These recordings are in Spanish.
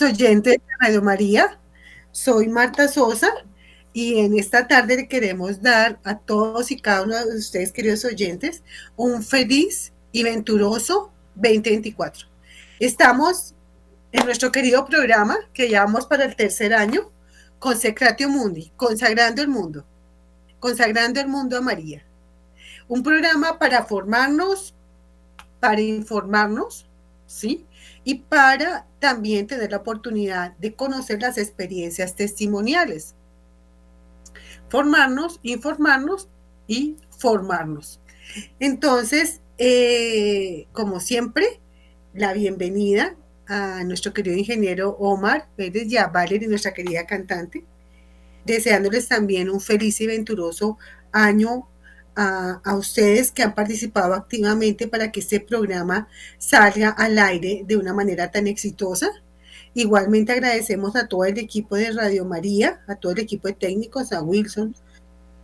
Oyentes de Radio María, soy Marta Sosa y en esta tarde le queremos dar a todos y cada uno de ustedes, queridos oyentes, un feliz y venturoso 2024. Estamos en nuestro querido programa que llevamos para el tercer año, Consecratio Mundi, consagrando el mundo, consagrando el mundo a María. Un programa para formarnos, para informarnos, ¿sí? Y para también tener la oportunidad de conocer las experiencias testimoniales. Formarnos, informarnos y formarnos. Entonces, eh, como siempre, la bienvenida a nuestro querido ingeniero Omar Pérez y a Valerie, nuestra querida cantante, deseándoles también un feliz y venturoso año a, a, ustedes que han participado activamente para que este programa salga al aire de una manera tan exitosa. Igualmente agradecemos a todo el equipo de Radio María, a todo el equipo de técnicos, a Wilson,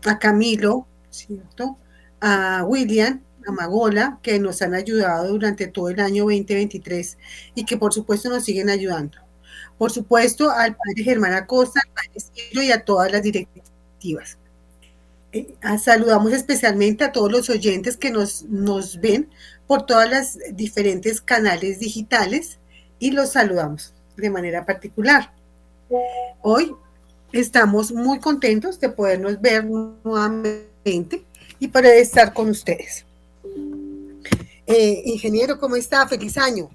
a Camilo, ¿cierto? A William, a Magola, que nos han ayudado durante todo el año 2023 y que por supuesto nos siguen ayudando. Por supuesto, al padre Germán Acosta, al padre Ciro y a todas las directivas. Eh, saludamos especialmente a todos los oyentes que nos, nos ven por todas las diferentes canales digitales y los saludamos de manera particular. Hoy estamos muy contentos de podernos ver nuevamente y poder estar con ustedes. Eh, ingeniero, ¿cómo está? Feliz año.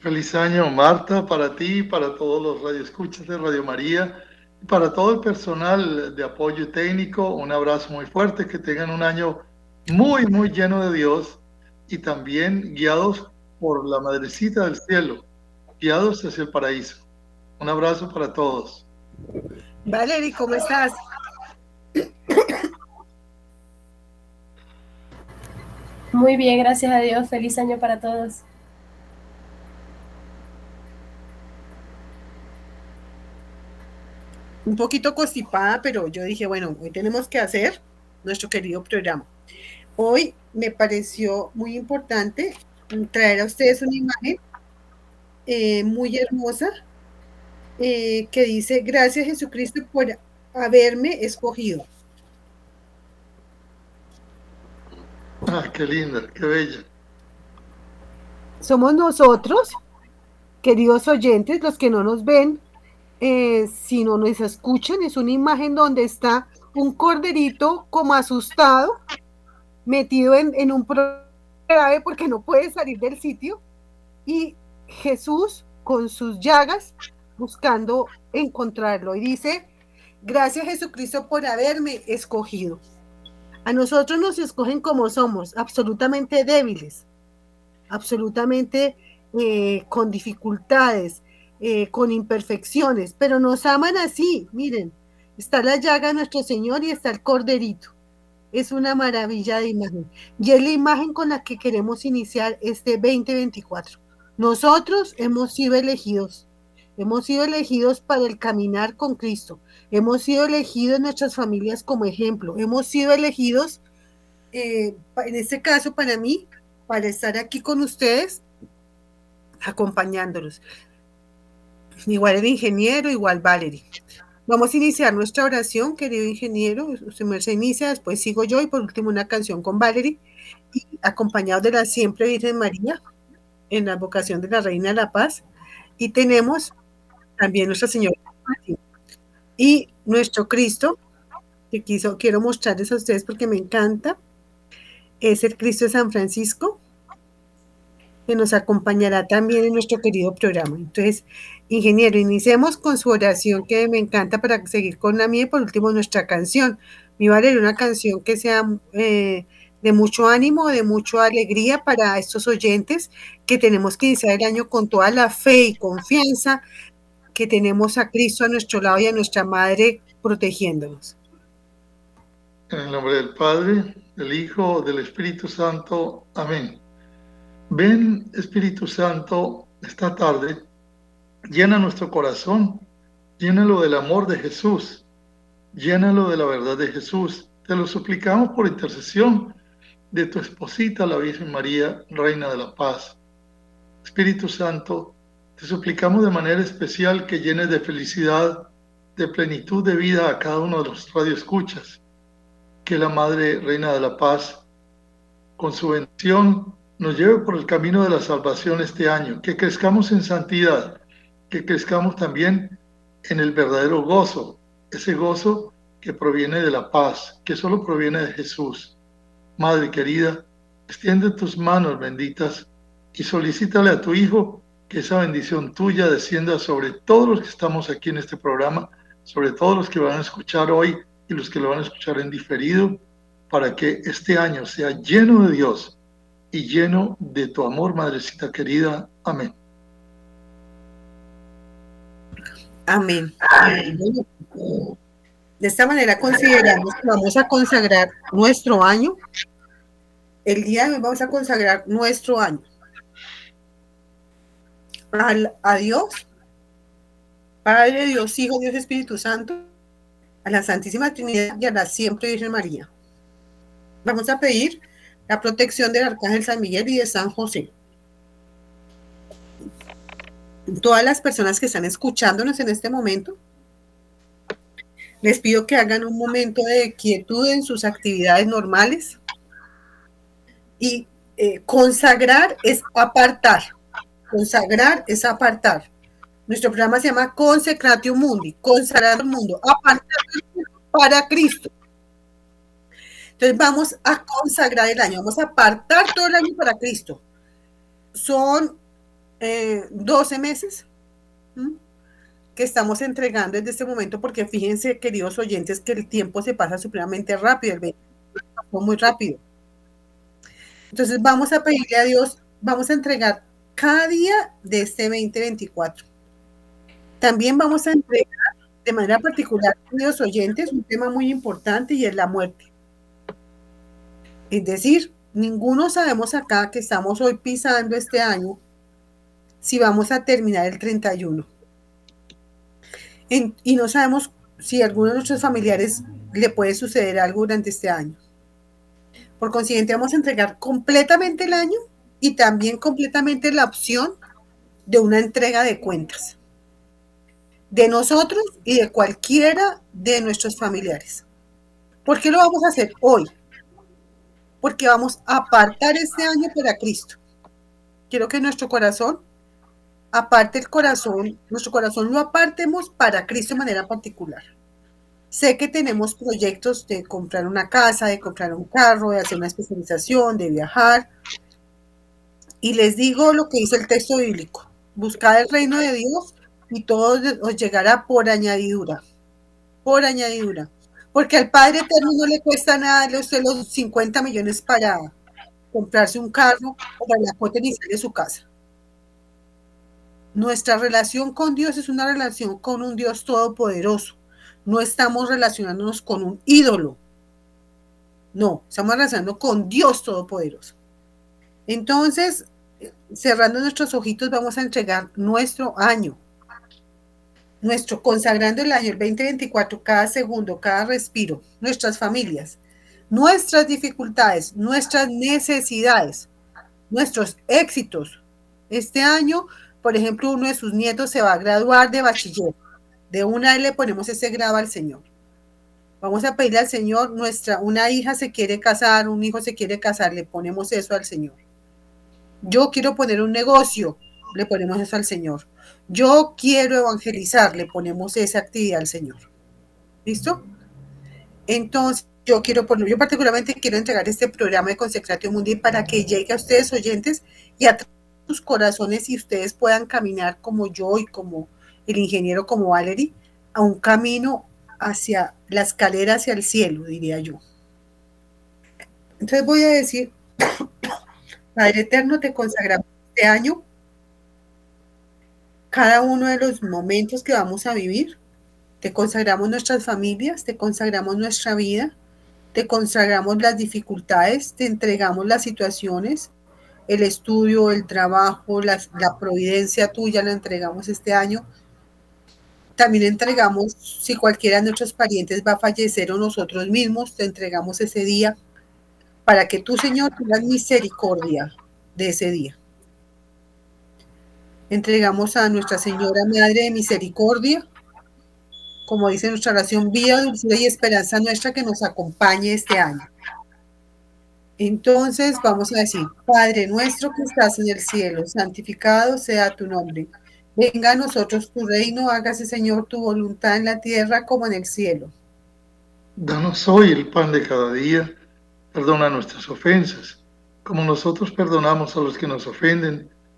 Feliz año, Marta, para ti, para todos los radioescuchas de Radio María para todo el personal de apoyo técnico, un abrazo muy fuerte, que tengan un año muy, muy lleno de Dios y también guiados por la Madrecita del Cielo, guiados hacia el paraíso. Un abrazo para todos. Valerie, ¿cómo estás? Muy bien, gracias a Dios. Feliz año para todos. Un poquito constipada, pero yo dije, bueno, hoy tenemos que hacer nuestro querido programa. Hoy me pareció muy importante traer a ustedes una imagen eh, muy hermosa eh, que dice, gracias Jesucristo por haberme escogido. Ah, qué linda, qué bella. Somos nosotros, queridos oyentes, los que no nos ven, eh, si no nos escuchan, es una imagen donde está un corderito como asustado, metido en, en un grave porque no puede salir del sitio, y Jesús con sus llagas buscando encontrarlo. Y dice, gracias Jesucristo por haberme escogido. A nosotros nos escogen como somos, absolutamente débiles, absolutamente eh, con dificultades, eh, con imperfecciones, pero nos aman así, miren, está la llaga de nuestro Señor y está el corderito. Es una maravilla de imagen. Y es la imagen con la que queremos iniciar este 2024. Nosotros hemos sido elegidos. Hemos sido elegidos para el caminar con Cristo. Hemos sido elegidos en nuestras familias como ejemplo. Hemos sido elegidos, eh, en este caso para mí, para estar aquí con ustedes, acompañándolos. Igual el ingeniero, igual Valerie. Vamos a iniciar nuestra oración, querido ingeniero. Usted se inicia, después sigo yo y por último una canción con Valerie, acompañado de la siempre Virgen María en la vocación de la Reina de la Paz. Y tenemos también Nuestra Señora y nuestro Cristo, que quiso, quiero mostrarles a ustedes porque me encanta, es el Cristo de San Francisco, que nos acompañará también en nuestro querido programa. Entonces, ingeniero, iniciemos con su oración que me encanta para seguir con la mía y por último nuestra canción. Mi vale una canción que sea eh, de mucho ánimo, de mucha alegría para estos oyentes que tenemos que iniciar el año con toda la fe y confianza que tenemos a Cristo a nuestro lado y a nuestra Madre protegiéndonos. En el nombre del Padre, del Hijo, del Espíritu Santo. Amén. Ven, Espíritu Santo, esta tarde, llena nuestro corazón, llénalo del amor de Jesús, llénalo de la verdad de Jesús. Te lo suplicamos por intercesión de tu esposita, la Virgen María, Reina de la Paz. Espíritu Santo, te suplicamos de manera especial que llenes de felicidad, de plenitud de vida a cada uno de los radioescuchas. Que la Madre Reina de la Paz, con su bendición, nos lleve por el camino de la salvación este año, que crezcamos en santidad, que crezcamos también en el verdadero gozo, ese gozo que proviene de la paz, que solo proviene de Jesús. Madre querida, extiende tus manos benditas y solicítale a tu Hijo que esa bendición tuya descienda sobre todos los que estamos aquí en este programa, sobre todos los que van a escuchar hoy y los que lo van a escuchar en diferido, para que este año sea lleno de Dios y lleno de tu amor, Madrecita querida. Amén. Amén. De esta manera consideramos que vamos a consagrar nuestro año. El día de hoy vamos a consagrar nuestro año. Al, a Dios, Padre, Dios, Hijo, Dios, Espíritu Santo, a la Santísima Trinidad y a la siempre Virgen María. Vamos a pedir la protección del Arcángel San Miguel y de San José. Todas las personas que están escuchándonos en este momento, les pido que hagan un momento de quietud en sus actividades normales y eh, consagrar es apartar. Consagrar es apartar. Nuestro programa se llama Consecratio Mundi, consagrar el mundo, apartar para Cristo. Entonces vamos a consagrar el año, vamos a apartar todo el año para Cristo. Son 12 eh, meses que estamos entregando desde este momento, porque fíjense, queridos oyentes, que el tiempo se pasa supremamente rápido, el 20 pasó muy rápido. Entonces vamos a pedirle a Dios, vamos a entregar cada día de este 2024. También vamos a entregar de manera particular, queridos oyentes, un tema muy importante y es la muerte. Es decir, ninguno sabemos acá que estamos hoy pisando este año si vamos a terminar el 31. y no sabemos si a alguno de nuestros familiares le puede suceder algo durante este año. Por consiguiente, vamos a entregar completamente el año y también completamente la opción de una entrega de cuentas de nosotros y de cualquiera de nuestros familiares. ¿Por qué lo vamos a hacer hoy? Porque vamos a apartar este año para Cristo. Quiero que nuestro corazón, aparte el corazón, nuestro corazón lo apartemos para Cristo de manera particular. Sé que tenemos proyectos de comprar una casa, de comprar un carro, de hacer una especialización, de viajar. Y les digo lo que dice el texto bíblico. Buscad el reino de Dios y todo os llegará por añadidura. Por añadidura. Porque al Padre Eterno no le cuesta nada darle usted los 50 millones para comprarse un carro o para la cuota inicial de su casa. Nuestra relación con Dios es una relación con un Dios todopoderoso. No estamos relacionándonos con un ídolo. No, estamos relacionando con Dios todopoderoso. Entonces, cerrando nuestros ojitos, vamos a entregar nuestro año, nuestro consagrando el año, el 2024, cada segundo, cada respiro, nuestras familias, nuestras dificultades, nuestras necesidades, nuestros éxitos. Este año, por ejemplo, uno de sus nietos se va a graduar de bachiller. De una vez le ponemos ese grado al Señor. Vamos a pedirle al Señor, nuestra, una hija se quiere casar, un hijo se quiere casar, le ponemos eso al Señor. Yo quiero poner un negocio, le ponemos eso al Señor. Yo quiero evangelizar, le ponemos esa actividad al Señor. ¿Listo? Entonces, yo quiero poner, yo particularmente quiero entregar este programa de Consecratio Mundi para que llegue a ustedes oyentes y a sus corazones y ustedes puedan caminar como yo y como el ingeniero como Valerie a un camino hacia la escalera hacia el cielo, diría yo. Entonces voy a decir Padre Eterno, te consagramos este año cada uno de los momentos que vamos a vivir. Te consagramos nuestras familias, te consagramos nuestra vida, te consagramos las dificultades, te entregamos las situaciones, el estudio, el trabajo, la, providencia tuya la entregamos este año. También entregamos, si cualquiera de nuestros parientes va a fallecer o nosotros mismos, te entregamos ese día para que tú, Señor, tengas misericordia de ese día. Entregamos a Nuestra Señora Madre de Misericordia, como dice nuestra oración, vida, dulzura y esperanza nuestra que nos acompañe este año. Entonces vamos a decir, Padre nuestro que estás en el cielo, santificado sea tu nombre. Venga a nosotros tu reino, hágase Señor tu voluntad en la tierra como en el cielo. Danos hoy el pan de cada día Perdona nuestras ofensas, como nosotros perdonamos a los que nos ofenden.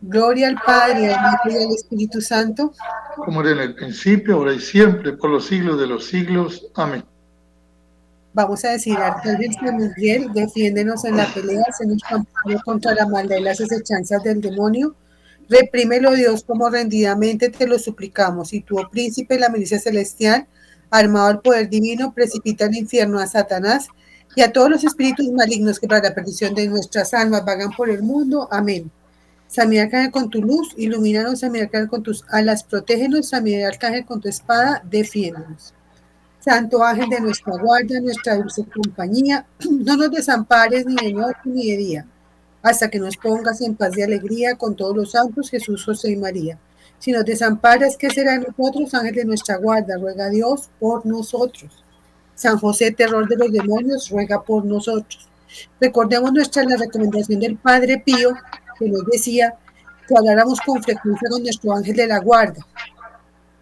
Gloria al Padre, al Hijo y al Espíritu Santo. Como era en el principio, ahora y siempre, por los siglos de los siglos. Amén. Vamos a decir, Arcángel San Miguel, defiéndenos en la pelea, se nos campaña contra la maldad y las acechanzas del demonio. Reprímelo, Dios, como rendidamente te lo suplicamos. Y tú, oh príncipe, la milicia celestial, armado al poder divino, precipita al infierno a Satanás y a todos los espíritus malignos que para la perdición de nuestras almas vagan por el mundo. Amén. Miguel Arcángel con tu luz, ilumínanos, Miguel Arcángel con tus alas, protégenos, Miguel Arcángel con tu espada, defiéndonos. Santo ángel de nuestra guardia, nuestra dulce compañía, no nos desampares ni de noche ni de día, hasta que nos pongas en paz y alegría con todos los santos, Jesús, José y María. Si nos desamparas, ¿qué será de nosotros, ángel de nuestra guarda? Ruega a Dios por nosotros. San José, terror de los demonios, ruega por nosotros. Recordemos nuestra la recomendación del Padre Pío, que nos decía que habláramos con frecuencia con nuestro ángel de la guarda.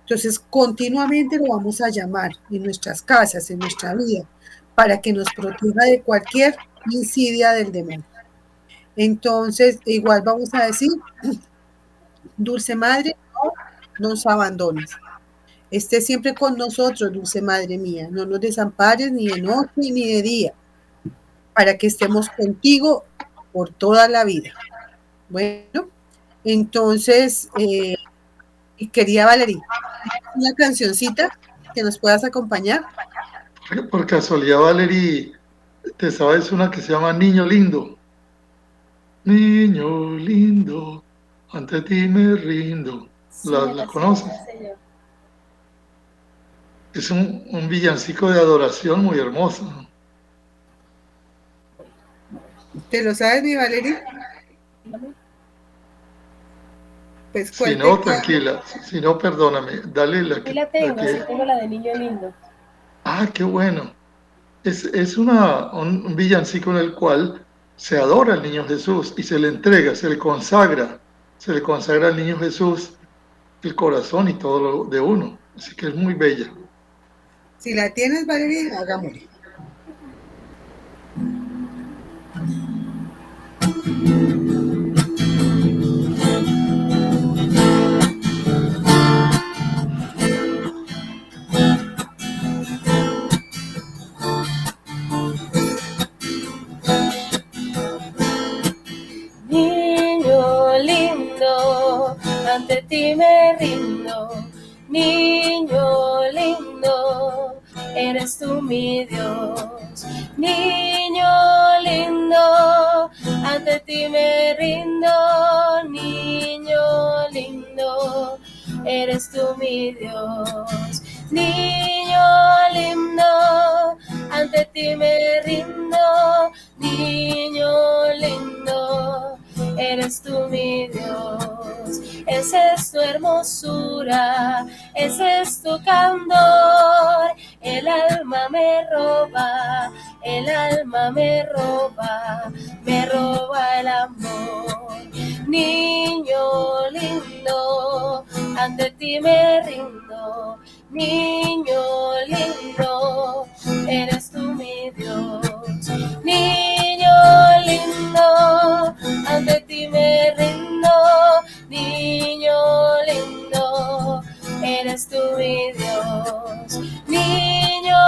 Entonces, continuamente lo vamos a llamar en nuestras casas, en nuestra vida, para que nos proteja de cualquier insidia del demonio. Entonces, igual vamos a decir, Dulce Madre, no nos abandones. Esté siempre con nosotros, Dulce Madre mía. No nos desampares ni de noche ni de día, para que estemos contigo por toda la vida. Bueno, entonces, eh, quería Valeria, una cancioncita que nos puedas acompañar. Por casualidad, Valerie, te sabes una que se llama Niño Lindo. Niño lindo, ante ti me rindo. ¿La, conoces? Es un, un, villancico de adoración muy hermoso. ¿Te lo sabes, mi Valeria? Pues, si no, tranquila. Si no, perdóname. Dale la que. la tengo, tengo la de Niño Lindo. Ah, qué bueno. Es, es una, un villancico en el cual se adora al niño Jesús y se le entrega, se le consagra, se le consagra al niño Jesús el corazón y todo lo de uno. Así que es muy bella. Si la tienes, Valeria, hagámoslo. Ante ti me rindo, niño lindo, eres tú mi Dios, niño lindo, ante ti me rindo, niño lindo, eres tú mi Dios, niño lindo, ante ti me ese es tu candor, el alma me roba, el alma me roba, me roba el amor. Niño lindo, ante ti me rindo, niño lindo, eres tú mi Dios. Niño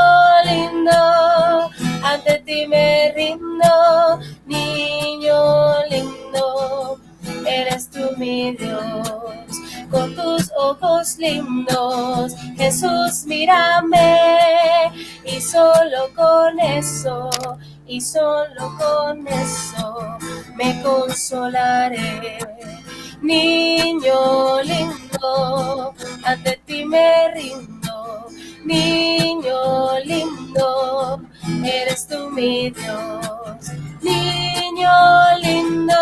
lindo, ante ti me rindo, niño lindo, eres tú mi Dios con tus ojos lindos. Jesús, mírame y solo con eso, y solo con eso me consolaré. Niño lindo, ante ti me rindo. Niño lindo, eres tú mi Dios. Niño lindo,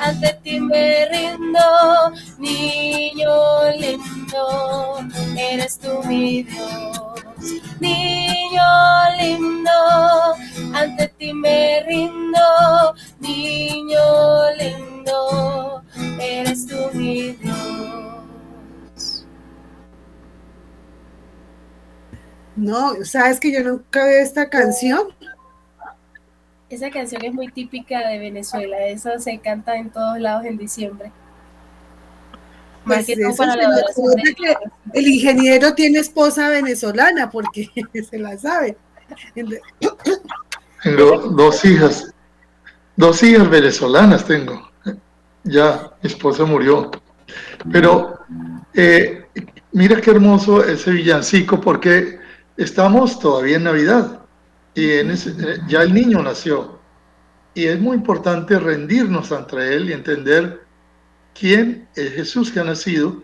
ante ti me rindo. Niño lindo, eres tú mi Dios. Niño lindo, No, sabes que yo nunca veo esta canción. Esa canción es muy típica de Venezuela, eso se canta en todos lados en diciembre. Pues eso para la que el ingeniero tiene esposa venezolana porque se la sabe. Tengo dos hijas, dos hijas venezolanas tengo. Ya, mi esposa murió. Pero eh, mira qué hermoso ese villancico porque estamos todavía en Navidad y en ese- eh, ya el niño nació. Y es muy importante rendirnos ante él y entender quién es Jesús que ha nacido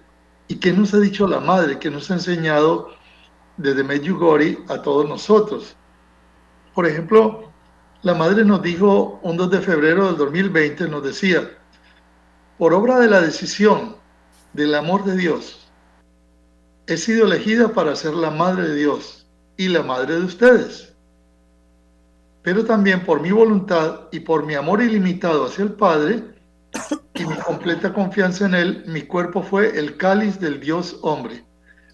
y qué nos ha dicho la madre, que nos ha enseñado desde Medjugorje a todos nosotros. Por ejemplo, la madre nos dijo un 2 de febrero del 2020, nos decía, por obra de la decisión del amor de Dios, he sido elegida para ser la madre de Dios y la madre de ustedes. Pero también por mi voluntad y por mi amor ilimitado hacia el Padre y mi completa confianza en Él, mi cuerpo fue el cáliz del Dios hombre.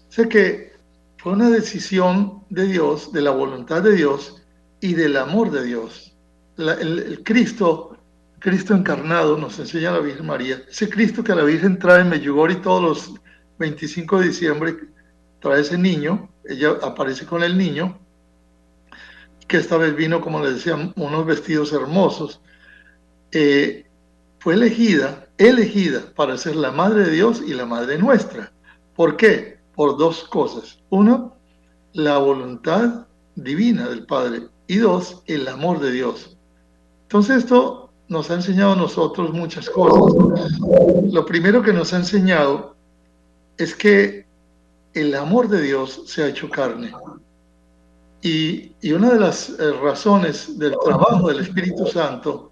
Sé que fue una decisión de Dios, de la voluntad de Dios y del amor de Dios. El, Cristo, Cristo encarnado, nos enseña la Virgen María. Ese Cristo que la Virgen trae en Medjugorje todos los 25 de diciembre, trae ese niño, ella aparece con el niño, que esta vez vino, como les decía, unos vestidos hermosos. Eh, fue elegida, elegida para ser la madre de Dios y la madre nuestra. ¿Por qué? Por dos cosas. Uno, la voluntad divina del Padre. Y dos, el amor de Dios. Entonces esto nos ha enseñado a nosotros muchas cosas. Lo primero que nos ha enseñado es que el amor de Dios se ha hecho carne. Y, y una de las eh, razones del trabajo del Espíritu Santo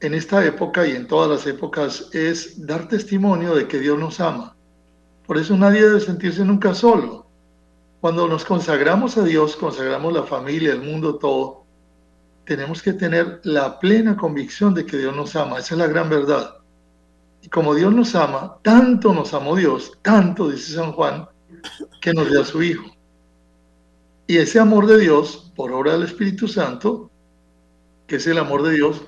en esta época y en todas las épocas es dar testimonio de que Dios nos ama. Por eso nadie debe sentirse nunca solo. Cuando nos consagramos a Dios, consagramos la familia, el mundo, todo, tenemos que tener la plena convicción de que Dios nos ama. Esa es la gran verdad. Y como Dios nos ama, tanto nos amó Dios, tanto, dice San Juan, que nos dio a su Hijo. Y ese amor de Dios, por obra del Espíritu Santo, que es el amor de Dios,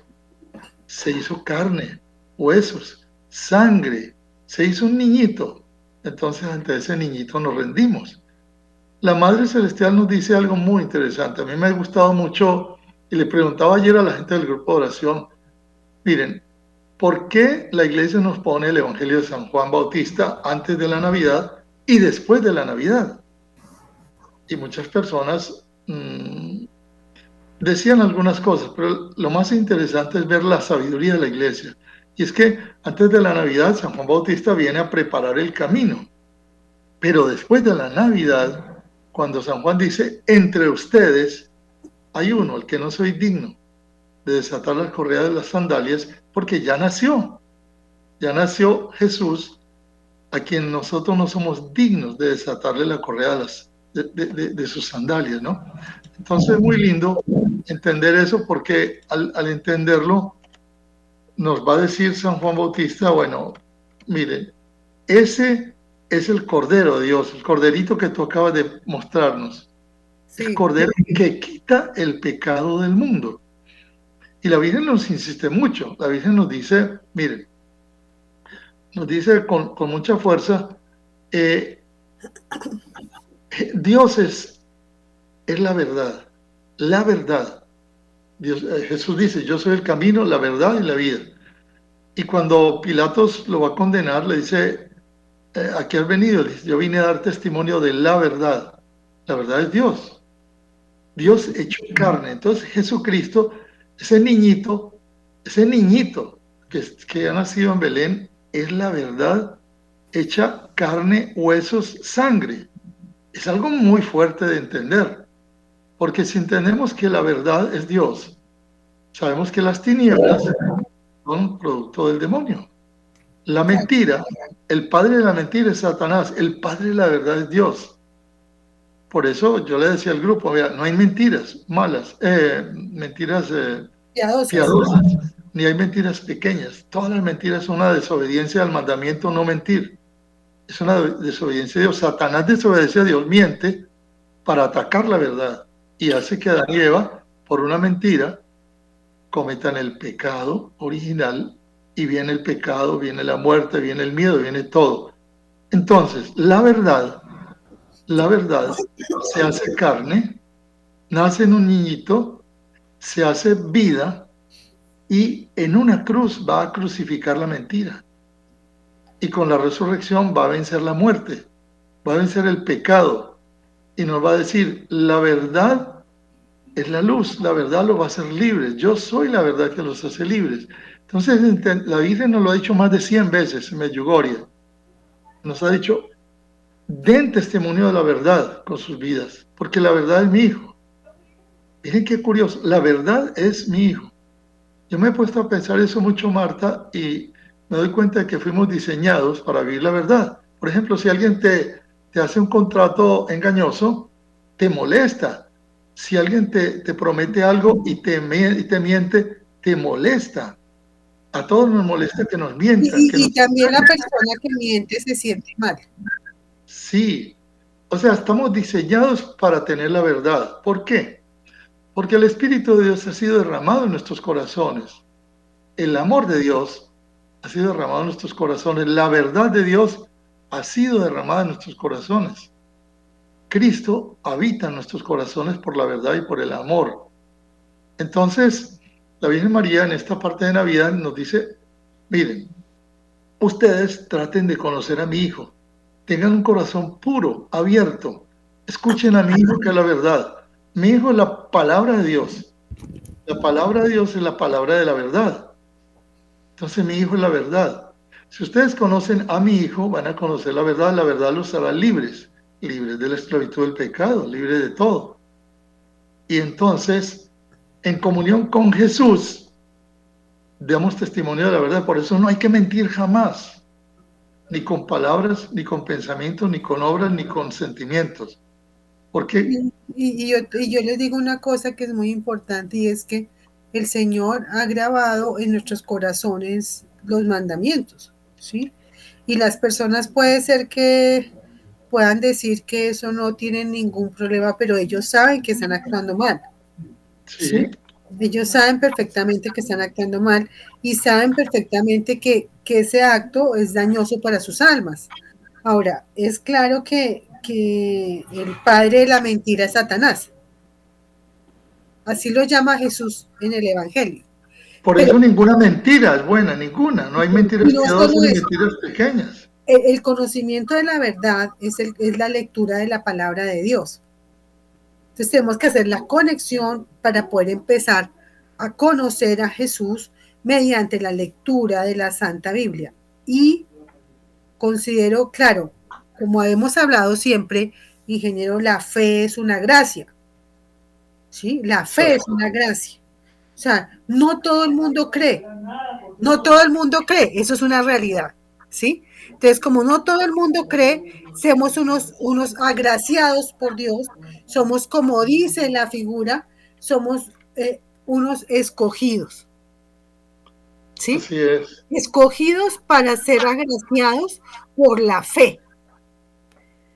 se hizo carne, huesos, sangre, se hizo un niñito. Entonces ante ese niñito nos rendimos. La Madre Celestial nos dice algo muy interesante. A mí me ha gustado mucho y le preguntaba ayer a la gente del grupo de oración, miren, ¿por qué la iglesia nos pone el Evangelio de San Juan Bautista antes de la Navidad y después de la Navidad? Y muchas personas mmm, decían algunas cosas, pero lo más interesante es ver la sabiduría de la iglesia. Y es que antes de la Navidad San Juan Bautista viene a preparar el camino. Pero después de la Navidad, cuando San Juan dice, entre ustedes hay uno, el que no soy digno de desatar la correa de las sandalias, porque ya nació. Ya nació Jesús, a quien nosotros no somos dignos de desatarle la correa de, las, de, sus sandalias, ¿no? Entonces es muy lindo entender eso porque al, al entenderlo nos va a decir San Juan Bautista, bueno, miren, ese es el Cordero de Dios, el Corderito que tú acabas de mostrarnos. El Cordero que quita el pecado del mundo. Y la Virgen nos insiste mucho. La Virgen nos dice, miren, nos dice con, mucha fuerza, eh, Dios es, es la verdad, la verdad. Eh, Jesús dice, yo soy el camino, la verdad y la vida. Y cuando Pilatos lo va a condenar, le dice, eh, aquí has venido, yo vine a dar testimonio de la verdad. La verdad es Dios. Dios hecho carne. Entonces Jesucristo, ese niñito, ese niñito que, que ha nacido en Belén, es la verdad hecha carne, huesos, sangre. Es algo muy fuerte de entender. Porque si entendemos que la verdad es Dios, sabemos que las tinieblas son producto del demonio. La mentira, el padre de la mentira es Satanás, el padre de la verdad es Dios. Por eso yo le decía al grupo, no hay mentiras malas, eh, mentiras eh, piadosas. Ni hay mentiras pequeñas. Todas las mentiras son una desobediencia al mandamiento no mentir. Es una desobediencia a Dios. Satanás desobedece a Dios, miente para atacar la verdad y hace que Adán y Eva, por una mentira, cometan el pecado original y viene el pecado, viene la muerte, viene el miedo, viene todo. Entonces, la verdad, la verdad se hace carne, nace en un niñito, se hace vida y en una cruz va a crucificar la mentira. Y con la resurrección va a vencer la muerte, va a vencer el pecado, y nos va a decir, la verdad es la luz, la verdad lo va a hacer libres, yo soy la verdad que los hace libres. Entonces la Virgen nos lo ha dicho más de 100 veces en Medjugorje. Nos ha dicho, den testimonio de la verdad con sus vidas, porque la verdad es mi hijo. Miren qué curioso, la verdad es mi hijo. Yo me he puesto a pensar eso mucho, Marta, y me doy cuenta de que fuimos diseñados para vivir la verdad. Por ejemplo, si alguien te, te hace un contrato engañoso, te molesta. Si alguien te, te promete algo y te, y te miente, te molesta. A todos nos molesta que nos mientan. Y, también la persona que miente se siente mal. Sí, o sea, estamos diseñados para tener la verdad. ¿Por qué? Porque el Espíritu de Dios ha sido derramado en nuestros corazones. El amor de Dios ha sido derramado en nuestros corazones. La verdad de Dios ha sido derramada en nuestros corazones. Cristo habita en nuestros corazones por la verdad y por el amor. Entonces, la Virgen María en esta parte de Navidad nos dice, miren, ustedes traten de conocer a mi hijo, tengan un corazón puro, abierto, escuchen a mi hijo que es la verdad. Mi hijo la palabra de Dios. La palabra de Dios es la palabra de la verdad. Entonces mi hijo es la verdad. Si ustedes conocen a mi Hijo, van a conocer la verdad, la verdad los hará libres, libres de la esclavitud del pecado, libres de todo. Y entonces, en comunión con Jesús, damos testimonio de la verdad. Por eso no hay que mentir jamás, ni con palabras, ni con pensamientos, ni con obras, ni con sentimientos. Porque... Y, yo, y yo les digo una cosa que es muy importante y es que el Señor ha grabado en nuestros corazones los mandamientos. ¿sí? Y las personas puede ser que puedan decir que eso no tiene ningún problema, pero ellos saben que están actuando mal. Sí. Ellos saben perfectamente que están actuando mal y saben perfectamente que, que ese acto es dañoso para sus almas. Ahora, es claro que, que el padre de la mentira es Satanás. Así lo llama Jesús en el Evangelio. Por eso ninguna mentira es buena, ninguna. No hay mentiras piadosas ni mentiras pequeñas. El, conocimiento de la verdad es, el, es la lectura de la palabra de Dios. Entonces tenemos que hacer la conexión para poder empezar a conocer a Jesús mediante la lectura de la Santa Biblia. Y considero, claro, como hemos hablado siempre, ingeniero, la fe es una gracia. ¿Sí? La fe es una gracia. O sea, no todo el mundo cree. No todo el mundo cree. Eso es una realidad. ¿Sí? Entonces, como no todo el mundo cree, somos unos, unos agraciados por Dios. Somos, como dice la figura, somos eh, unos escogidos. ¿Sí? Así es. Escogidos para ser agraciados por la fe.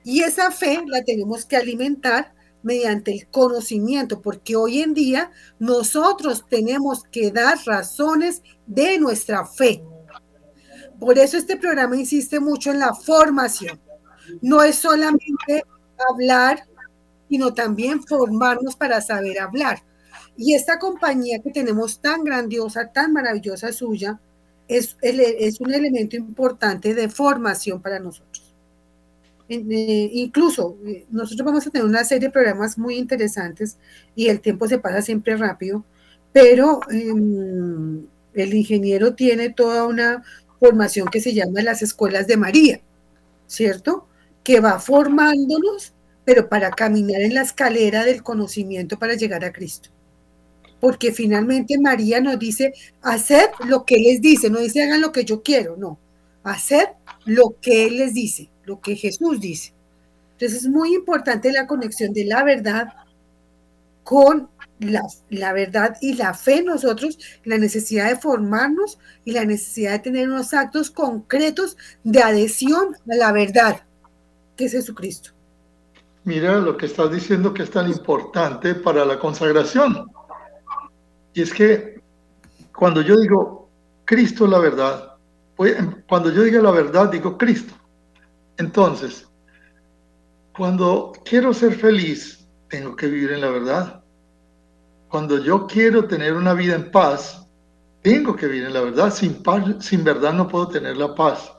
Y esa fe la tenemos que alimentar mediante el conocimiento, porque hoy en día nosotros tenemos que dar razones de nuestra fe. Por eso este programa insiste mucho en la formación. No es solamente hablar, sino también formarnos para saber hablar. Y esta compañía que tenemos tan grandiosa, tan maravillosa suya, es, es un elemento importante de formación para nosotros. Eh, incluso eh, nosotros vamos a tener una serie de programas muy interesantes y el tiempo se pasa siempre rápido, pero em, el ingeniero tiene toda una formación que se llama las escuelas de María, ¿cierto? Que va formándonos, pero para caminar en la escalera del conocimiento para llegar a Cristo. Porque finalmente María nos dice, hacer lo que les dice, no dice hagan lo que yo quiero, no, hacer lo que Él les dice, lo que Jesús dice. Entonces es muy importante la conexión de la verdad con la, la, verdad y la fe nosotros, la necesidad de formarnos y la necesidad de tener unos actos concretos de adhesión a la verdad, que es Jesucristo. Mira lo que estás diciendo que es tan importante para la consagración. Y es que cuando yo digo Cristo la verdad, cuando yo diga la verdad, digo Cristo. Entonces, cuando quiero ser feliz, tengo que vivir en la verdad. Cuando yo quiero tener una vida en paz, tengo que vivir en la verdad. Sin, sin verdad no puedo tener la paz.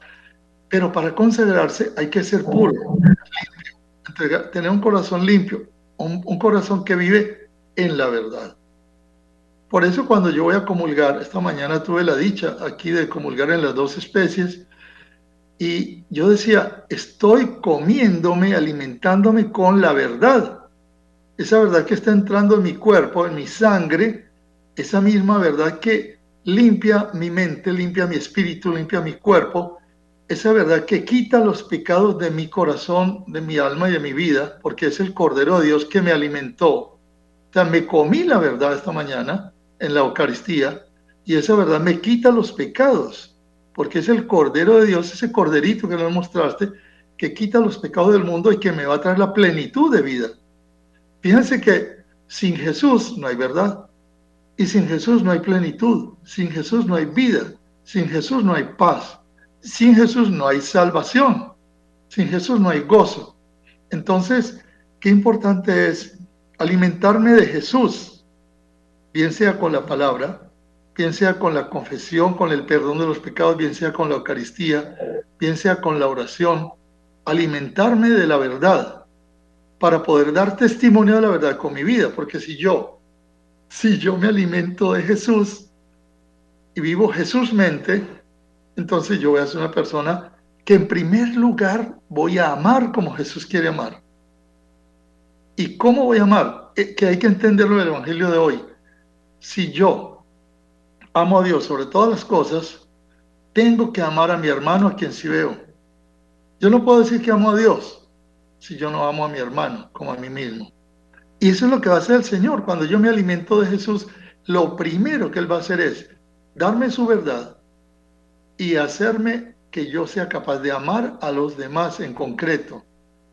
Pero para consagrarse hay que ser puro, tener un corazón limpio, un corazón que vive en la verdad. Por eso cuando yo voy a comulgar, esta mañana tuve la dicha aquí de comulgar en las dos especies, y yo decía, estoy comiéndome, alimentándome con la verdad. Esa verdad que está entrando en mi cuerpo, en mi sangre, esa misma verdad que limpia mi mente, limpia mi espíritu, limpia mi cuerpo, esa verdad que quita los pecados de mi corazón, de mi alma y de mi vida, porque es el Cordero de Dios que me alimentó. O sea, me comí la verdad esta mañana en la Eucaristía y esa verdad me quita los pecados, porque es el Cordero de Dios, ese corderito que nos mostraste, que quita los pecados del mundo y que me va a traer la plenitud de vida. Fíjense que sin Jesús no hay verdad, y sin Jesús no hay plenitud, sin Jesús no hay vida, sin Jesús no hay paz, sin Jesús no hay salvación, sin Jesús no hay gozo. Entonces, qué importante es alimentarme de Jesús, bien sea con la palabra, bien sea con la confesión, con el perdón de los pecados, bien sea con la Eucaristía, bien sea con la oración, alimentarme de la verdad para poder dar testimonio de la verdad con mi vida, porque si yo, si yo me alimento de Jesús y vivo Jesús mente, entonces yo voy a ser una persona que en primer lugar voy a amar como Jesús quiere amar. ¿Y cómo voy a amar? Eh, que hay que entenderlo del Evangelio de hoy si yo amo a Dios sobre todas las cosas, tengo que amar a mi hermano a quien sí veo. Yo no puedo decir que amo a Dios si yo no amo a mi hermano como a mí mismo. Y eso es lo que va a hacer el Señor. Cuando yo me alimento de Jesús, lo primero que Él va a hacer es darme su verdad y hacerme que yo sea capaz de amar a los demás en concreto.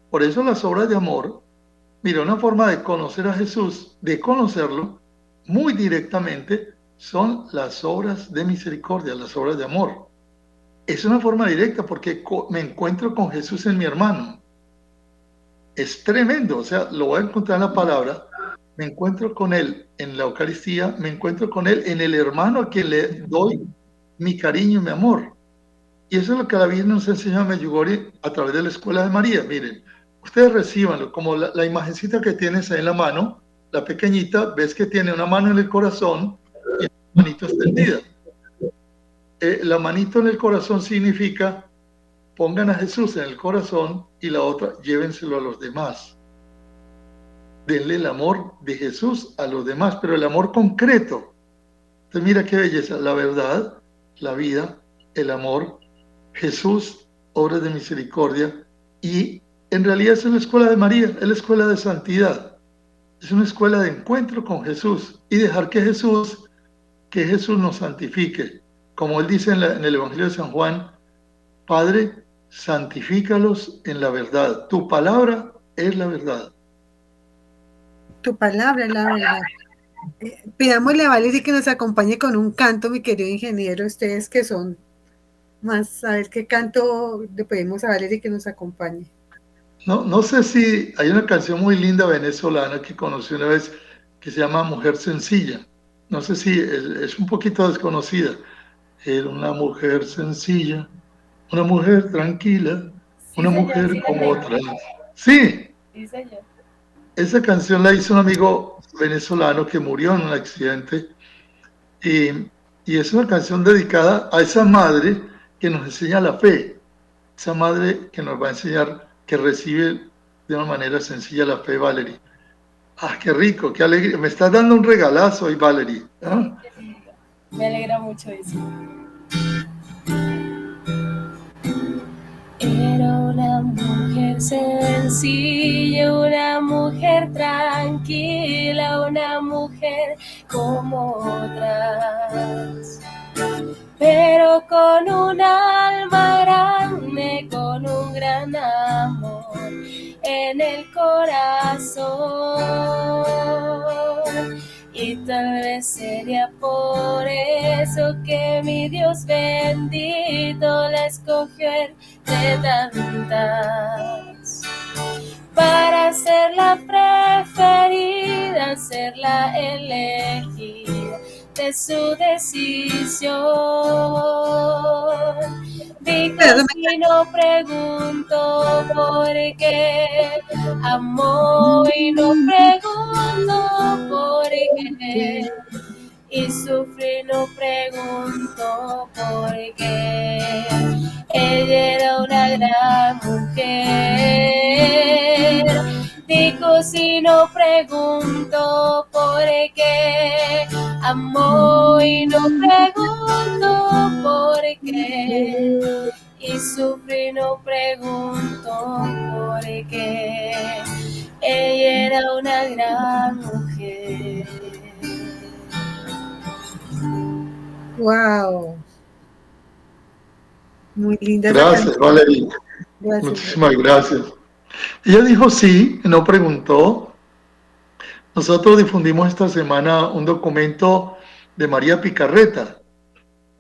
Por eso las obras de amor, mira, una forma de conocer a Jesús, de conocerlo, muy directamente son las obras de misericordia, las obras de amor. Es una forma directa porque me encuentro con Jesús en mi hermano. Es tremendo, o sea, lo voy a encontrar en la palabra. me encuentro con Él en la Eucaristía, me encuentro con Él en el hermano a quien le doy mi cariño y mi amor. Y eso es lo que la Virgen nos enseñó a Medjugorje a través de la Escuela de María. Miren, ustedes recibanlo, como la, la imagencita que tienes ahí en la mano, la pequeñita, ves que tiene una mano en el corazón manito extendida. Eh, la manito en el corazón significa pongan a Jesús en el corazón y la otra llévenselo a los demás. Denle el amor de Jesús a los demás, pero el amor concreto. Entonces mira qué belleza, la verdad, la vida, el amor, Jesús, obras de misericordia y en realidad es la escuela de María, es la escuela de santidad. Es una escuela de encuentro con Jesús y dejar que Jesús, que Jesús nos santifique. Como él dice en, en el Evangelio de San Juan, Padre, santifícalos en la verdad. Tu palabra es la verdad. Tu palabra es la verdad. Eh, pidámosle a Valerie que nos acompañe con un canto, mi querido ingeniero, ustedes que son más, a ver qué canto le pedimos a Valerie que nos acompañe. No, no sé si hay una canción muy linda venezolana que conocí una vez que se llama Mujer Sencilla. No sé si es, es un poquito desconocida. Era una mujer sencilla, una mujer tranquila, Sí, una señor, mujer sí como otras. Sí, Sí, señor. esa canción la hizo un amigo venezolano que murió en un accidente y, y es una canción dedicada a esa madre que nos enseña la fe, esa madre que nos va a enseñar que recibe de una manera sencilla la fe, Valerie. Ah, qué rico, qué alegría. Me estás dando un regalazo hoy, Valerie. Me alegra mucho eso. Era una mujer sencilla, una mujer tranquila, una mujer como otras. Pero con un alma grande, con un gran amor en el corazón. Y tal vez sería por eso que mi Dios bendito la escogió entre tantas. Para ser la preferida, ser la elegida de su decisión. Dijo si no pregunto por qué, amó y no pregunto por qué. Y sufrí, no pregunto por qué. Ella era una gran mujer. Dijo si no pregunto por qué. Amó y no pregunto por qué. Y sufrí, no pregunto por qué. Ella era una gran mujer. Wow. Muy linda. Gracias. Gracias. Muchísimas gracias. Ella dijo sí, no preguntó. Nosotros difundimos esta semana un documento de María Picarreta,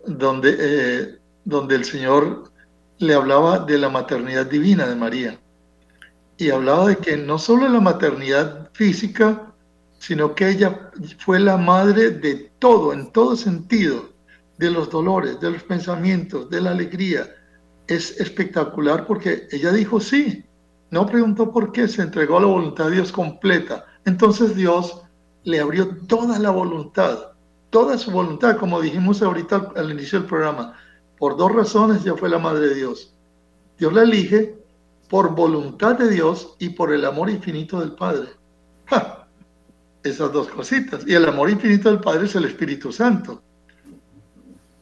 donde, eh, donde el Señor le hablaba de la maternidad divina de María. Y hablaba de que no solo la maternidad física, sino que ella fue la madre de todo, en todo sentido, de los dolores, de los pensamientos, de la alegría. Es espectacular porque ella dijo sí, no preguntó por qué, se entregó a la voluntad de Dios completa. Entonces Dios le abrió toda la voluntad, toda su voluntad, como dijimos ahorita al, al inicio del programa. Por dos razones ya fue la madre de Dios. Dios la elige por voluntad de Dios y por el amor infinito del Padre. ¡Ja! Esas dos cositas. Y el amor infinito del Padre es el Espíritu Santo.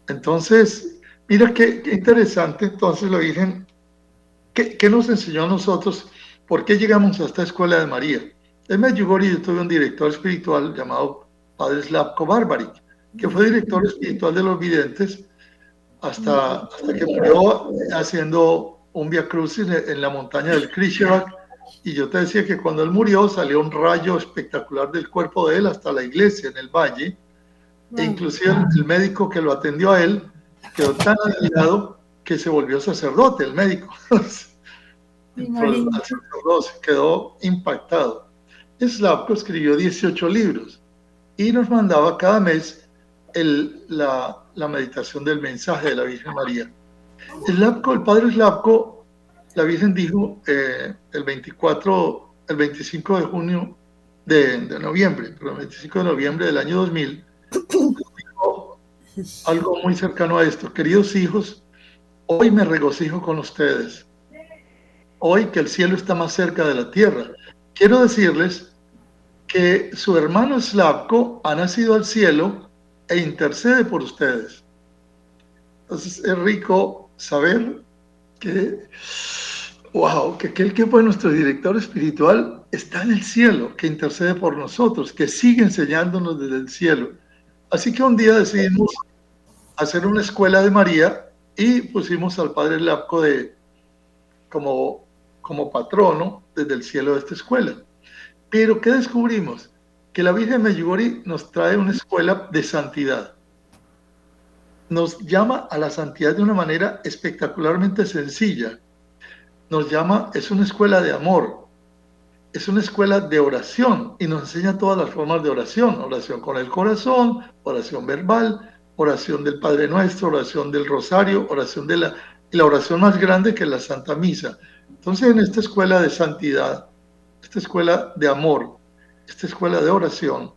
Entonces, mira qué, interesante. Entonces lo dicen, ¿qué, ¿qué, nos enseñó a nosotros? ¿Por qué llegamos a esta escuela de María? En Medjugorje yo tuve un director espiritual llamado Padre Slavko Barbaric, que fue director espiritual de los videntes hasta, hasta que murió haciendo un via crucis en la montaña del Krishevak. Y yo te decía que cuando él murió salió un rayo espectacular del cuerpo de él hasta la iglesia en el valle. E inclusive el médico que lo atendió a él quedó tan admirado que se volvió sacerdote, el médico. Quedó impactado. Slavko escribió 18 libros y nos mandaba cada mes el, la, la, meditación del mensaje de la Virgen María. Slavko, el padre Slavko, la Virgen dijo eh, el 24, el 25 de junio de, de, noviembre, pero el 25 de noviembre del año 2000, dijo algo muy cercano a esto. Queridos hijos, hoy me regocijo con ustedes. Hoy que el cielo está más cerca de la tierra. Quiero decirles que su hermano Slavko ha nacido al cielo e intercede por ustedes. Entonces es rico saber que, wow, que aquel que fue nuestro director espiritual está en el cielo, que intercede por nosotros, que sigue enseñándonos desde el cielo. Así que un día decidimos hacer una escuela de María y pusimos al padre Slavko de, como, como patrono desde el cielo de esta escuela. Pero ¿qué descubrimos? Que la Virgen Medjugorje nos trae una escuela de santidad. Nos llama a la santidad de una manera espectacularmente sencilla. Nos llama, es una escuela de amor, es una escuela de oración y nos enseña todas las formas de oración. Oración con el corazón, oración verbal, oración del Padre Nuestro, oración del Rosario, oración de la, la oración más grande que la Santa Misa. Entonces en esta escuela de santidad esta escuela de amor, esta escuela de oración,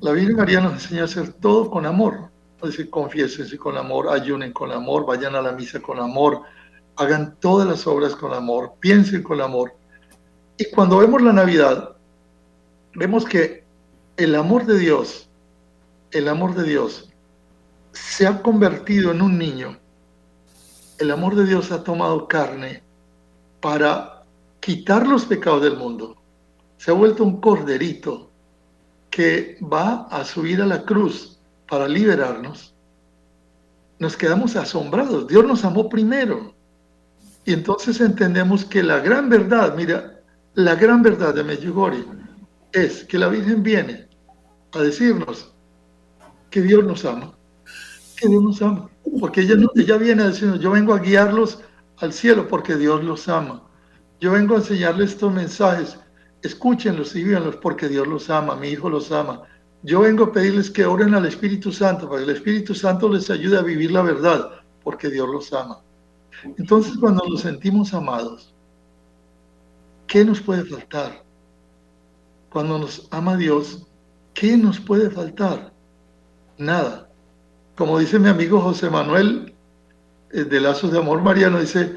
la Virgen María nos enseña a hacer todo con amor. Es decir, confiésense con amor, ayunen con amor, vayan a la misa con amor, hagan todas las obras con amor, piensen con amor. Y cuando vemos la Navidad, vemos que el amor de Dios, el amor de Dios, se ha convertido en un niño. El amor de Dios ha tomado carne para quitar los pecados del mundo se ha vuelto un corderito que va a subir a la cruz para liberarnos, nos quedamos asombrados. Dios nos amó primero. Y entonces entendemos que la gran verdad, mira, la gran verdad de Medjugorje es que la Virgen viene a decirnos que Dios nos ama, Dios porque ella, ella viene decirnos, yo vengo a guiarlos al cielo porque Dios los ama. Yo vengo a enseñarles estos mensajes escúchenlos y vívanlos porque Dios los ama, mi hijo los ama. Yo vengo a pedirles que oren al Espíritu Santo para que el Espíritu Santo les ayude a vivir la verdad porque Dios los ama. Entonces cuando nos sentimos amados, ¿qué nos puede faltar? Cuando nos ama Dios, ¿qué nos puede faltar? Nada. Como dice mi amigo José Manuel eh, de Lazos de Amor Mariano, dice,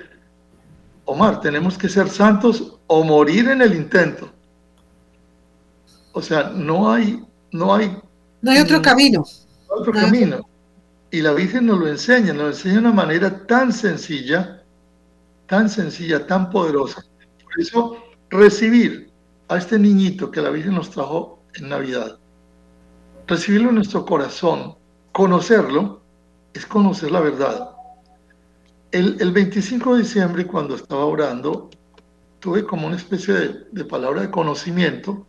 Omar, tenemos que ser santos o morir en el intento. O sea, no hay, no hay. No hay otro camino. otro camino. Y la Virgen nos lo enseña, nos enseña de una manera tan sencilla, tan sencilla, tan poderosa. Por eso, recibir a este niñito que la Virgen nos trajo en Navidad, recibirlo en nuestro corazón, conocerlo, es conocer la verdad. El, el 25 de diciembre, cuando estaba orando, tuve como una especie de, palabra de conocimiento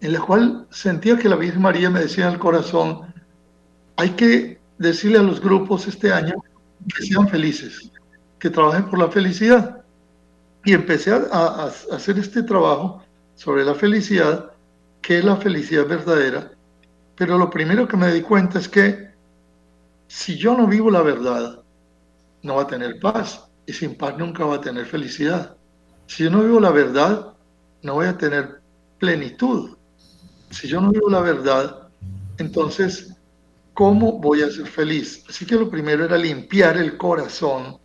en la cual sentía que la Virgen María me decía en el corazón, hay que decirle a los grupos este año que sean felices, que trabajen por la felicidad. Y empecé a, a, hacer este trabajo sobre la felicidad, que es la felicidad verdadera. Pero lo primero que me di cuenta es que si yo no vivo la verdad, no va a tener paz. Y sin paz nunca va a tener felicidad. Si yo no vivo la verdad, no voy a tener plenitud. Si yo no vivo la verdad, entonces, ¿cómo voy a ser feliz? Así que lo primero era limpiar el corazón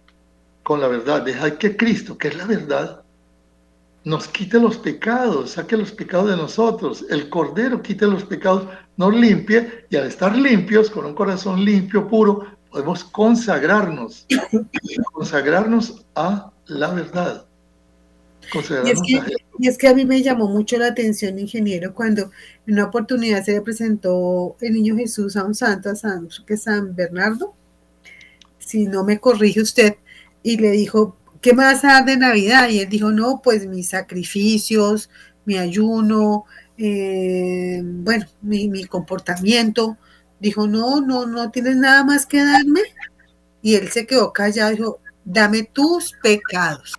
con la verdad. Dejar que Cristo, que es la verdad, nos quite los pecados, saque los pecados de nosotros. El Cordero quite los pecados, nos limpie y al estar limpios, con un corazón limpio, puro, podemos consagrarnos, consagrarnos a la verdad. Y es, que, a mí me llamó mucho la atención, ingeniero, cuando en una oportunidad se le presentó el niño Jesús a un santo, a San, que San Bernardo, si no me corrige usted, y le dijo, ¿qué me vas a dar de Navidad? Y él dijo, no, pues mis sacrificios, mi ayuno, eh, bueno, mi, mi comportamiento. Dijo, no, no, no tienes nada más que darme. Y él se quedó callado, dijo, dame tus pecados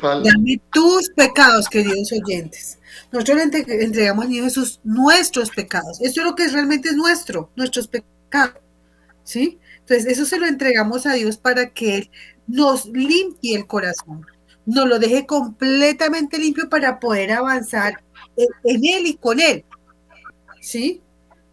Dame tus pecados, queridos oyentes. Nosotros le entregamos a Niño Jesús nuestros pecados. Esto es lo que realmente es nuestro, nuestros pecados. ¿Sí? Entonces, eso se lo entregamos a Dios para que Él nos limpie el corazón, nos lo deje completamente limpio para poder avanzar en, Él y con Él. ¿Sí?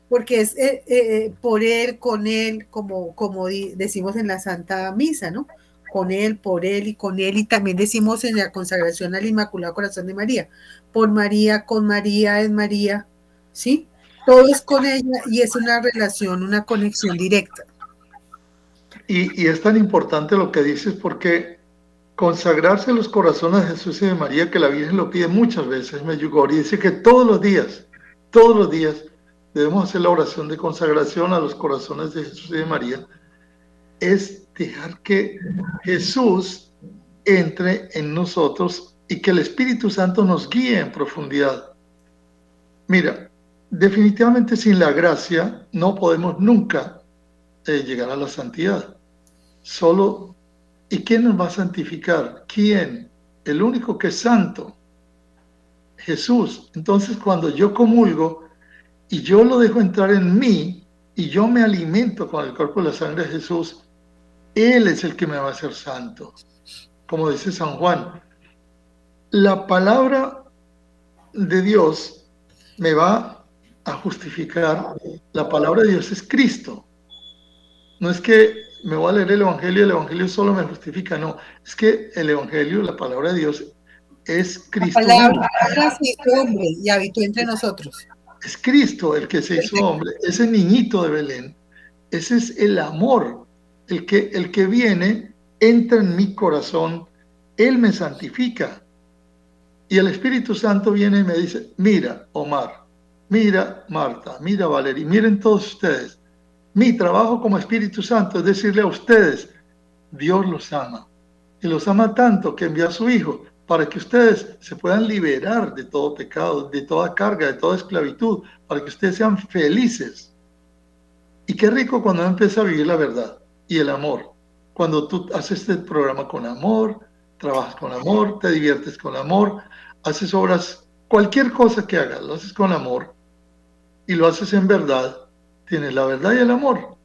Porque es eh, eh, por Él, con Él, como, como decimos en la Santa Misa, ¿no? Con Él, por Él y con Él. Y también decimos en la consagración al Inmaculado Corazón de María, por María, con María, en María, ¿sí? Todo es con ella y es una relación, una conexión directa. Y, es tan importante lo que dices porque consagrarse los corazones de Jesús y de María, que la Virgen lo pide muchas veces, me y dice que todos los días, todos los días debemos hacer la oración de consagración a los corazones de Jesús y de María, es dejar que Jesús entre en nosotros y que el Espíritu Santo nos guíe en profundidad. Mira, definitivamente sin la gracia no podemos nunca eh, llegar a la santidad. Solo, ¿y quién nos va a santificar? ¿Quién? El único que es santo, Jesús. Entonces cuando yo comulgo y yo lo dejo entrar en mí y yo me alimento con el cuerpo y la sangre de Jesús, Él es el que me va a hacer santo. Como dice San Juan, la palabra de Dios me va a justificar. La palabra de Dios es Cristo. No es que me voy a leer el Evangelio y el Evangelio solo me justifica, no. Es que el Evangelio, la palabra de Dios, es Cristo. La palabra se hizo hombre y habitó entre nosotros. Es Cristo el que se hizo hombre, ese niñito de Belén. Ese es el amor, el que, el que viene, entra en mi corazón, Él me santifica. Y el Espíritu Santo viene y me dice, mira, Omar, mira, Marta, mira, Valeria, miren todos ustedes mi trabajo como Espíritu Santo es decirle a ustedes, Dios los ama. Y los ama tanto que envía a su Hijo para que ustedes se puedan liberar de todo pecado, de toda carga, de toda esclavitud, para que ustedes sean felices. Y qué rico cuando uno empieza a vivir la verdad y el amor. Cuando tú haces este programa con amor, trabajas con amor, te diviertes con amor, haces obras, cualquier cosa que hagas, lo haces con amor y lo haces en verdad tienes la verdad y el amor.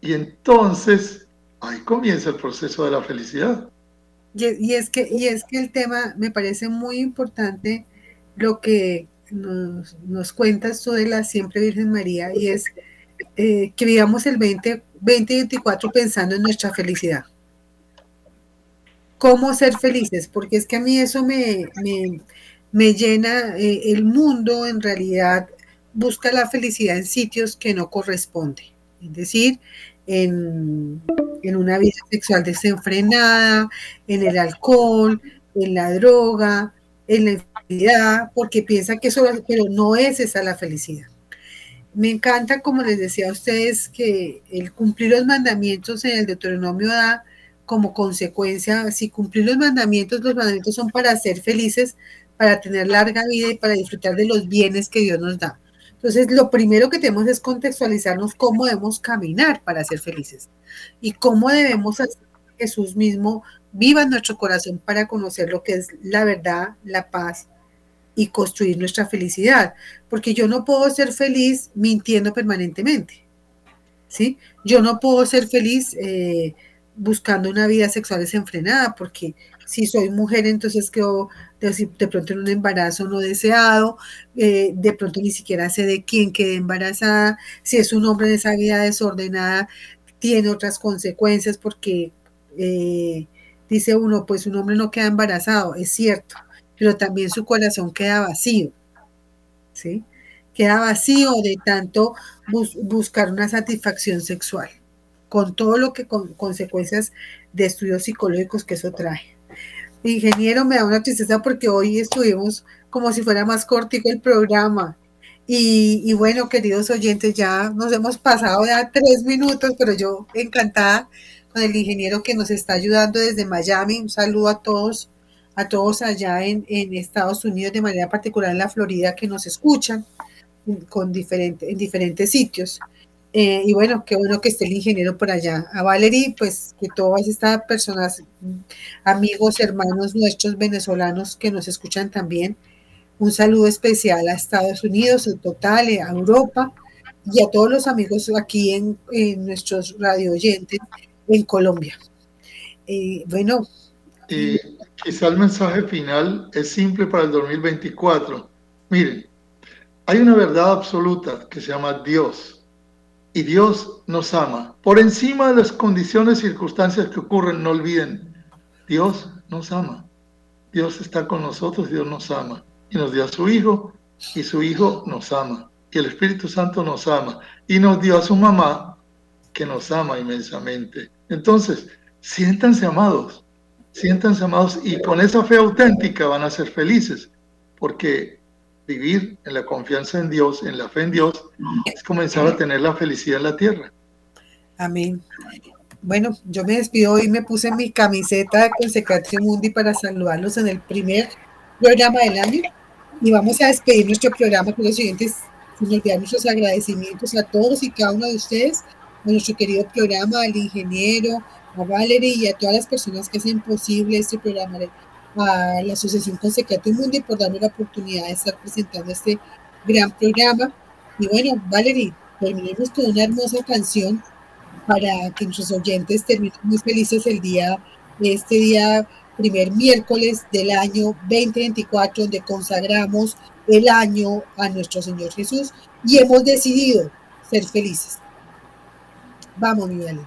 Y entonces ahí comienza el proceso de la felicidad. Y, es que, y es que el tema me parece muy importante lo que nos, nos cuentas tú de la siempre Virgen María y es eh, que vivamos el 20, 2024 pensando en nuestra felicidad. ¿Cómo ser felices? Porque es que a mí eso me, me, llena eh, el mundo en realidad busca la felicidad en sitios que no corresponde, es decir, en, una vida sexual desenfrenada, en el alcohol, en la droga, en la infidelidad, porque piensa que eso, pero no es esa la felicidad. Me encanta, como les decía a ustedes, que el cumplir los mandamientos en el Deuteronomio da como consecuencia, si cumplir los mandamientos, los mandamientos son para ser felices, para tener larga vida y para disfrutar de los bienes que Dios nos da. Entonces, lo primero que tenemos es contextualizarnos cómo debemos caminar para ser felices y cómo debemos hacer que Jesús mismo viva en nuestro corazón para conocer lo que es la verdad, la paz y construir nuestra felicidad. Porque yo no puedo ser feliz mintiendo permanentemente. ¿sí? Yo no puedo ser feliz eh, buscando una vida sexual desenfrenada porque si soy mujer, entonces quedo de, pronto en un embarazo no deseado, eh, de pronto ni siquiera sé de quién quede embarazada, si es un hombre en esa vida desordenada, tiene otras consecuencias porque eh, dice uno, pues un hombre no queda embarazado, es cierto, pero también su corazón queda vacío, ¿sí? Queda vacío de tanto buscar una satisfacción sexual, con todo lo que con consecuencias de estudios psicológicos que eso trae. Ingeniero, me da una tristeza porque hoy estuvimos como si fuera más cortico el programa. Y, bueno, queridos oyentes, ya nos hemos pasado ya tres minutos, pero yo encantada con el ingeniero que nos está ayudando desde Miami. Un saludo a todos, a todos allá en, Estados Unidos, de manera particular en la Florida, que nos escuchan con diferente, en diferentes sitios. Eh, y bueno, qué bueno que esté el ingeniero por allá. A Valerie, pues que todas estas personas, amigos, hermanos nuestros venezolanos que nos escuchan también, un saludo especial a Estados Unidos, en total, a Europa y a todos los amigos aquí en, nuestros radio oyentes en Colombia. Eh, bueno. Y quizá el mensaje final es simple para el 2024. Miren, hay una verdad absoluta que se llama Dios y Dios nos ama. Por encima de las condiciones y circunstancias que ocurren, no olviden, Dios nos ama. Dios está con nosotros, Dios nos ama. Y nos dio a su Hijo, y su Hijo nos ama. Y el Espíritu Santo nos ama. Y nos dio a su mamá, que nos ama inmensamente. Entonces, siéntanse amados, siéntanse amados y con esa fe auténtica van a ser felices, porque vivir en la confianza en Dios, en la fe en Dios, es comenzar a tener la felicidad en la tierra. Amén. Bueno, yo me despido hoy, me puse mi camiseta con Secatrio Mundi para saludarlos en el primer programa del año y vamos a despedir nuestro programa con los siguientes, sin olvidar nuestros agradecimientos a todos y cada uno de ustedes, a nuestro querido programa, al ingeniero, a Valerie y a todas las personas que hacen posible este programa a la Asociación Consecrato Mundi por darme la oportunidad de estar presentando este gran programa. Y bueno, Valerie, terminemos con una hermosa canción para que nuestros oyentes terminen muy felices el día, este día, primer miércoles del año 2024, donde consagramos el año a nuestro Señor Jesús y hemos decidido ser felices. Vamos, mi Valerie.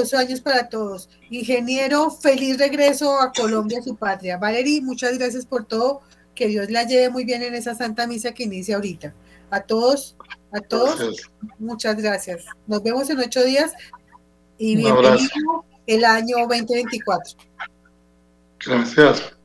Venturoso años para todos. Ingeniero, feliz regreso a Colombia, su patria. Valerie, muchas gracias por todo. Que Dios la lleve muy bien en esa Santa Misa que inicia ahorita. A todos, a todos, muchas gracias. Nos vemos en ocho días y bienvenido el año 2024. Gracias.